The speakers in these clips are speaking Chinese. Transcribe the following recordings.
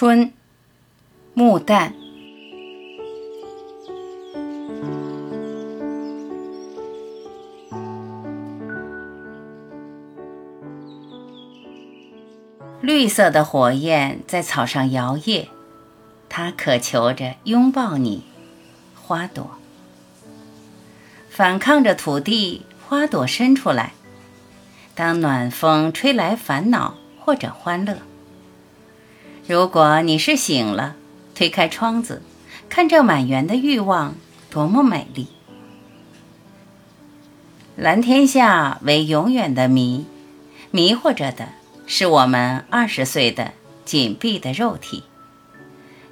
春，木旦。绿色的火焰在草上摇曳，它渴求着拥抱你，花朵。反抗着土地，花朵伸出来。当暖风吹来烦恼或者欢乐。如果你是醒了，推开窗子，看这满园的欲望，多么美丽！蓝天下为永远的谜，迷惑着的是我们二十岁的紧闭的肉体，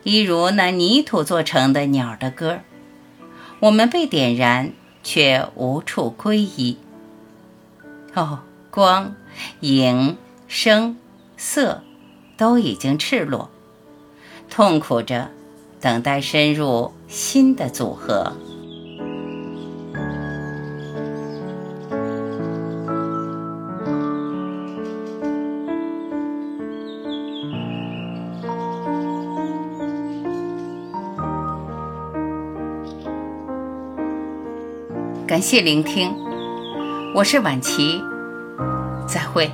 一如那泥土做成的鸟的歌。我们被点燃，却无处归依。哦，光、影、声、色。都已经赤裸，痛苦着，等待深入新的组合。感谢聆听，我是晚琪，再会。